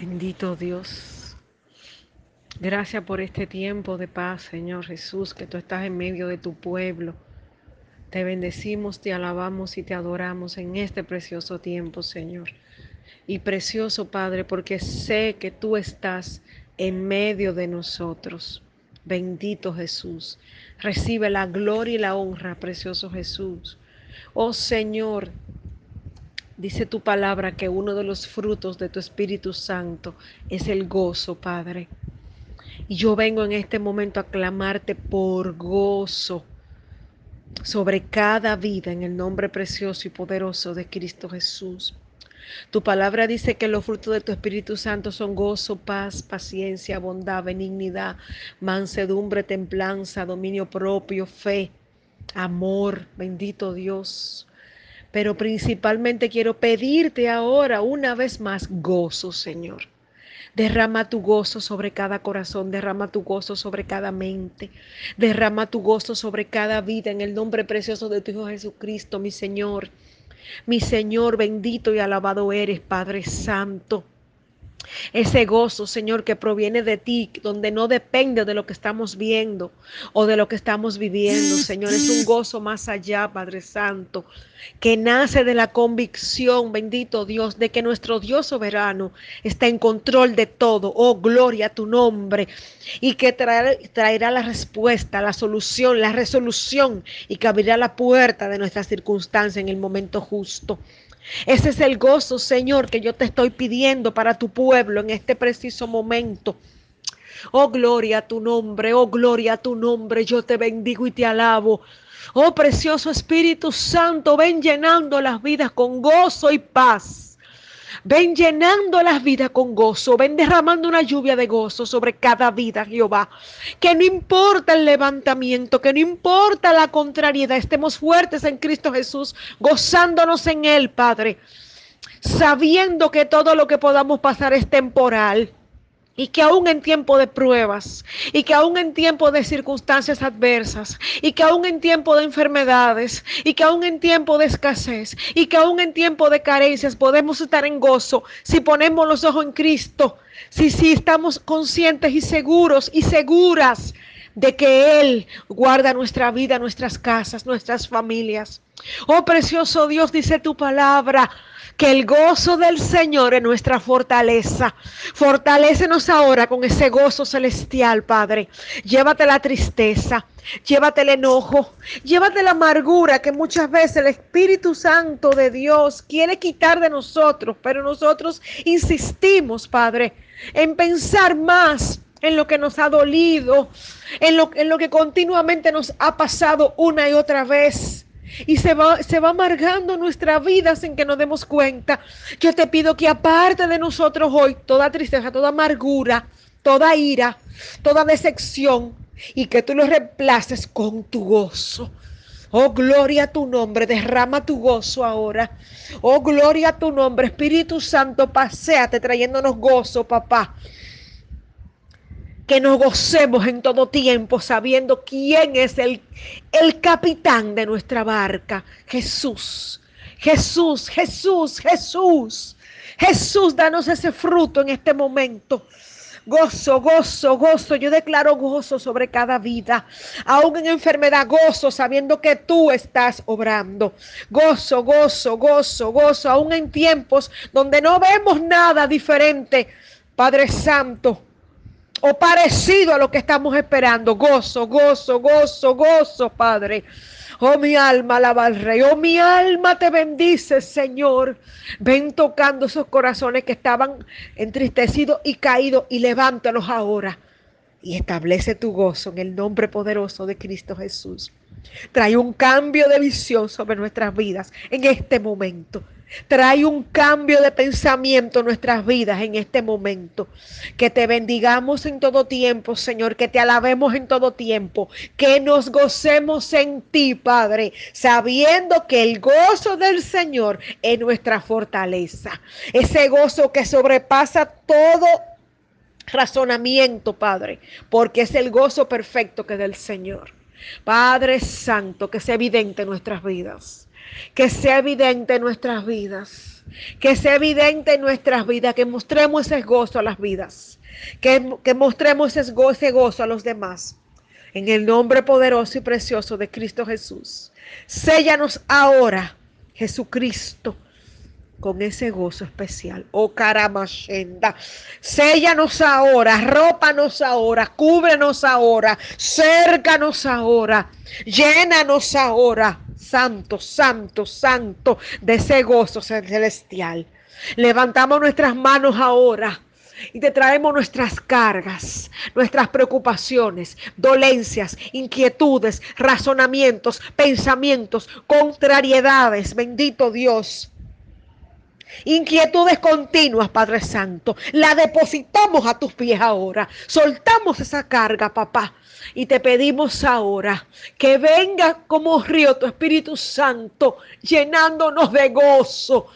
Bendito Dios. Gracias por este tiempo de paz, Señor Jesús, que tú estás en medio de tu pueblo. Te bendecimos, te alabamos y te adoramos en este precioso tiempo, Señor. Y precioso, Padre, porque sé que tú estás en medio de nosotros. Bendito Jesús. Recibe la gloria y la honra, precioso Jesús. Oh Señor, Dice tu palabra que uno de los frutos de tu Espíritu Santo es el gozo, Padre. Y yo vengo en este momento a clamarte por gozo sobre cada vida en el nombre precioso y poderoso de Cristo Jesús. Tu palabra dice que los frutos de tu Espíritu Santo son gozo, paz, paciencia, bondad, benignidad, mansedumbre, templanza, dominio propio, fe, amor, bendito Dios pero principalmente quiero pedirte ahora una vez más gozo, Señor. Derrama tu gozo sobre cada corazón, derrama tu gozo sobre cada mente, derrama tu gozo sobre cada vida en el nombre precioso de tu Hijo Jesucristo, mi Señor. Mi Señor, bendito y alabado eres, Padre Santo. Ese gozo, Señor, que proviene de ti, donde no depende de lo que estamos viendo o de lo que estamos viviendo, Señor. Es un gozo más allá, Padre Santo, que nace de la convicción, bendito Dios, de que nuestro Dios soberano está en control de todo. Oh, gloria a tu nombre. Y que traerá, la respuesta, la solución, la resolución y que abrirá la puerta de nuestra circunstancia en el momento justo. Ese es el gozo, Señor, que yo te estoy pidiendo para tu pueblo en este preciso momento. Oh, gloria a tu nombre, oh, gloria a tu nombre. Yo te bendigo y te alabo. Oh, precioso Espíritu Santo, ven llenando las vidas con gozo y paz. Ven llenando las vidas con gozo, ven derramando una lluvia de gozo sobre cada vida, Jehová. Que no importa el levantamiento, que no importa la contrariedad, estemos fuertes en Cristo Jesús, gozándonos en Él, Padre, sabiendo que todo lo que podamos pasar es temporal y que aún en tiempo de pruebas, y que aún en tiempo de circunstancias adversas, y que aún en tiempo de enfermedades, y que aún en tiempo de escasez, y que aún en tiempo de carencias podemos estar en gozo si ponemos los ojos en Cristo, si, si estamos conscientes y seguros y seguras de que Él guarda nuestra vida, nuestras casas, nuestras familias. Oh precioso Dios, dice tu palabra, que el gozo del Señor es nuestra fortaleza. Fortalécenos ahora con ese gozo celestial, Padre. Llévate la tristeza, llévate el enojo, llévate la amargura que muchas veces el Espíritu Santo de Dios quiere quitar de nosotros, pero nosotros insistimos, Padre, en pensar más en lo que nos ha dolido, en lo, en lo que continuamente nos ha pasado una y otra vez y se va, se va amargando nuestra vida sin que nos demos cuenta. Yo te pido que aparte de nosotros hoy toda tristeza, toda amargura, toda ira, toda decepción y que tú lo reemplaces con tu gozo. Oh, gloria a tu nombre, derrama tu gozo ahora. Oh, gloria a tu nombre, Espíritu Santo, paséate trayéndonos gozo, papá que nos gocemos en todo tiempo sabiendo quién es el, el capitán de nuestra barca, Jesús. Jesús, Jesús, Jesús. Jesús, danos ese fruto en este momento. Gozo, gozo, gozo. Yo declaro gozo sobre cada vida. Aún en enfermedad, gozo, sabiendo que tú estás obrando. Gozo, gozo, gozo, gozo. Aún en tiempos donde no vemos nada diferente. Padre Santo, o parecido a lo que estamos esperando. Gozo, gozo, gozo, gozo, Padre. Oh, mi alma alaba al Rey. Oh, mi alma te bendice, Señor. Ven tocando esos corazones que estaban entristecidos y caídos y levántalos ahora. Y establece tu gozo en el nombre poderoso de Cristo Jesús. Trae un cambio de visión sobre nuestras vidas en este momento. Trae un cambio de pensamiento en nuestras vidas en este momento. Que te bendigamos en todo tiempo, Señor, que te alabemos en todo tiempo, que nos gocemos en ti, Padre, sabiendo que el gozo del Señor es nuestra fortaleza. Ese gozo que sobrepasa todo razonamiento, Padre, porque es el gozo perfecto que es del Señor. Padre Santo, que sea evidente en nuestras vidas. Que sea evidente en nuestras vidas, que sea evidente en nuestras vidas, que mostremos ese gozo a las vidas, que, que mostremos ese gozo, gozo a los demás. En el nombre poderoso y precioso de Cristo Jesús. Séllanos ahora, Jesucristo, con ese gozo especial. Oh caramashenda, séllanos ahora, rópanos ahora, cúbrenos ahora, cércanos ahora, llénanos ahora, santo, santo, santo, de ese gozo celestial. Levantamos nuestras manos ahora y te traemos nuestras cargas, nuestras preocupaciones, dolencias, inquietudes, razonamientos, pensamientos, contrariedades, bendito Dios. Inquietudes continuas, Padre Santo. La depositamos a tus pies ahora. Soltamos esa carga, papá. Y te pedimos ahora que venga como río tu Espíritu Santo, llenándonos de gozo,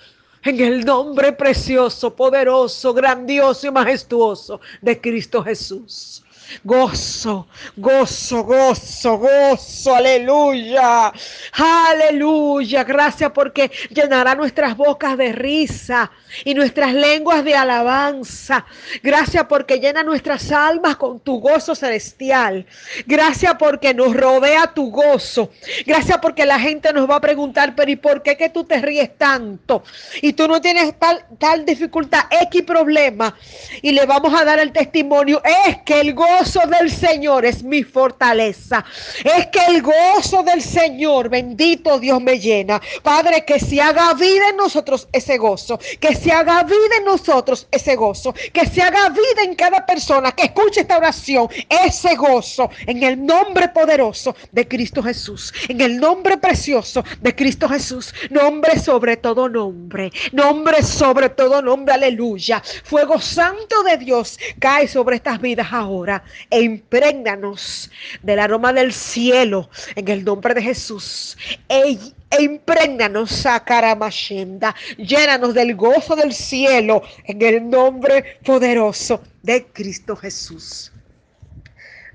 en el nombre precioso, poderoso, grandioso y majestuoso de Cristo Jesús. Gozo, gozo, gozo, gozo, aleluya, aleluya. Gracias porque llenará nuestras bocas de risa y nuestras lenguas de alabanza. Gracias porque llena nuestras almas con tu gozo celestial. Gracias porque nos rodea tu gozo. Gracias porque la gente nos va a preguntar, pero ¿y por qué que tú te ríes tanto? Y tú no tienes tal, tal dificultad, X problema. Y le vamos a dar el testimonio. Es que el gozo del Señor es mi fortaleza. Es que el gozo del Señor, bendito Dios, me llena. Padre, que se haga vida en nosotros ese gozo. Que se haga vida en nosotros ese gozo, que se haga vida en cada persona que escuche esta oración, ese gozo, en el nombre poderoso de Cristo Jesús, en el nombre precioso de Cristo Jesús, nombre sobre todo nombre, nombre sobre todo nombre, aleluya. Fuego santo de Dios cae sobre estas vidas ahora e imprégnanos del aroma del cielo en el nombre de Jesús. E e imprégnanos, Sakaramashenda, llénanos del gozo del cielo en el nombre poderoso de Cristo Jesús.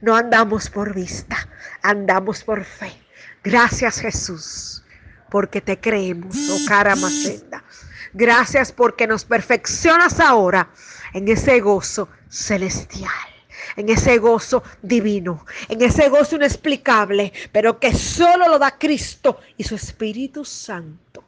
No andamos por vista, andamos por fe. Gracias Jesús, porque te creemos, oh Karamashenda. Gracias porque nos perfeccionas ahora en ese gozo celestial en ese gozo divino, en ese gozo inexplicable, pero que solo lo da Cristo y su Espíritu Santo.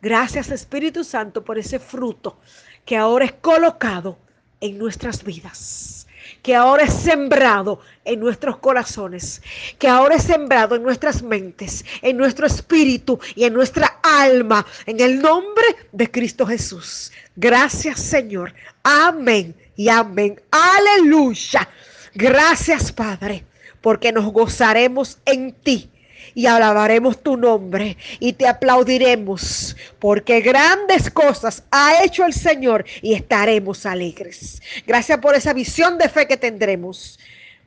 Gracias Espíritu Santo por ese fruto que ahora es colocado en nuestras vidas, que ahora es sembrado en nuestros corazones, que ahora es sembrado en nuestras mentes, en nuestro espíritu y en nuestra alma, en el nombre de Cristo Jesús. Gracias Señor. Amén y amén. Aleluya. Gracias Padre, porque nos gozaremos en ti y alabaremos tu nombre y te aplaudiremos porque grandes cosas ha hecho el Señor y estaremos alegres. Gracias por esa visión de fe que tendremos.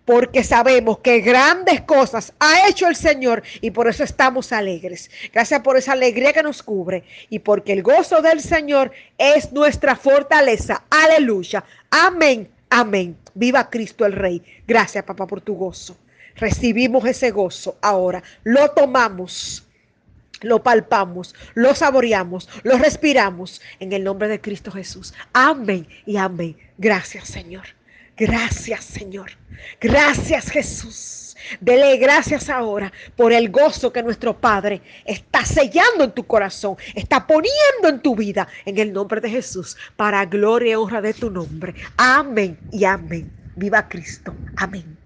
Porque sabemos que grandes cosas ha hecho el Señor y por eso estamos alegres. Gracias por esa alegría que nos cubre y porque el gozo del Señor es nuestra fortaleza. Aleluya. Amén. Amén. Viva Cristo el Rey. Gracias, papá, por tu gozo. Recibimos ese gozo ahora. Lo tomamos. Lo palpamos, lo saboreamos, lo respiramos en el nombre de Cristo Jesús. Amén y amén. Gracias, Señor. Gracias, Señor. Gracias, Jesús. Dele gracias ahora por el gozo que nuestro Padre está sellando en tu corazón, está poniendo en tu vida, en el nombre de Jesús, para gloria y honra de tu nombre. Amén y amén. Viva Cristo. Amén.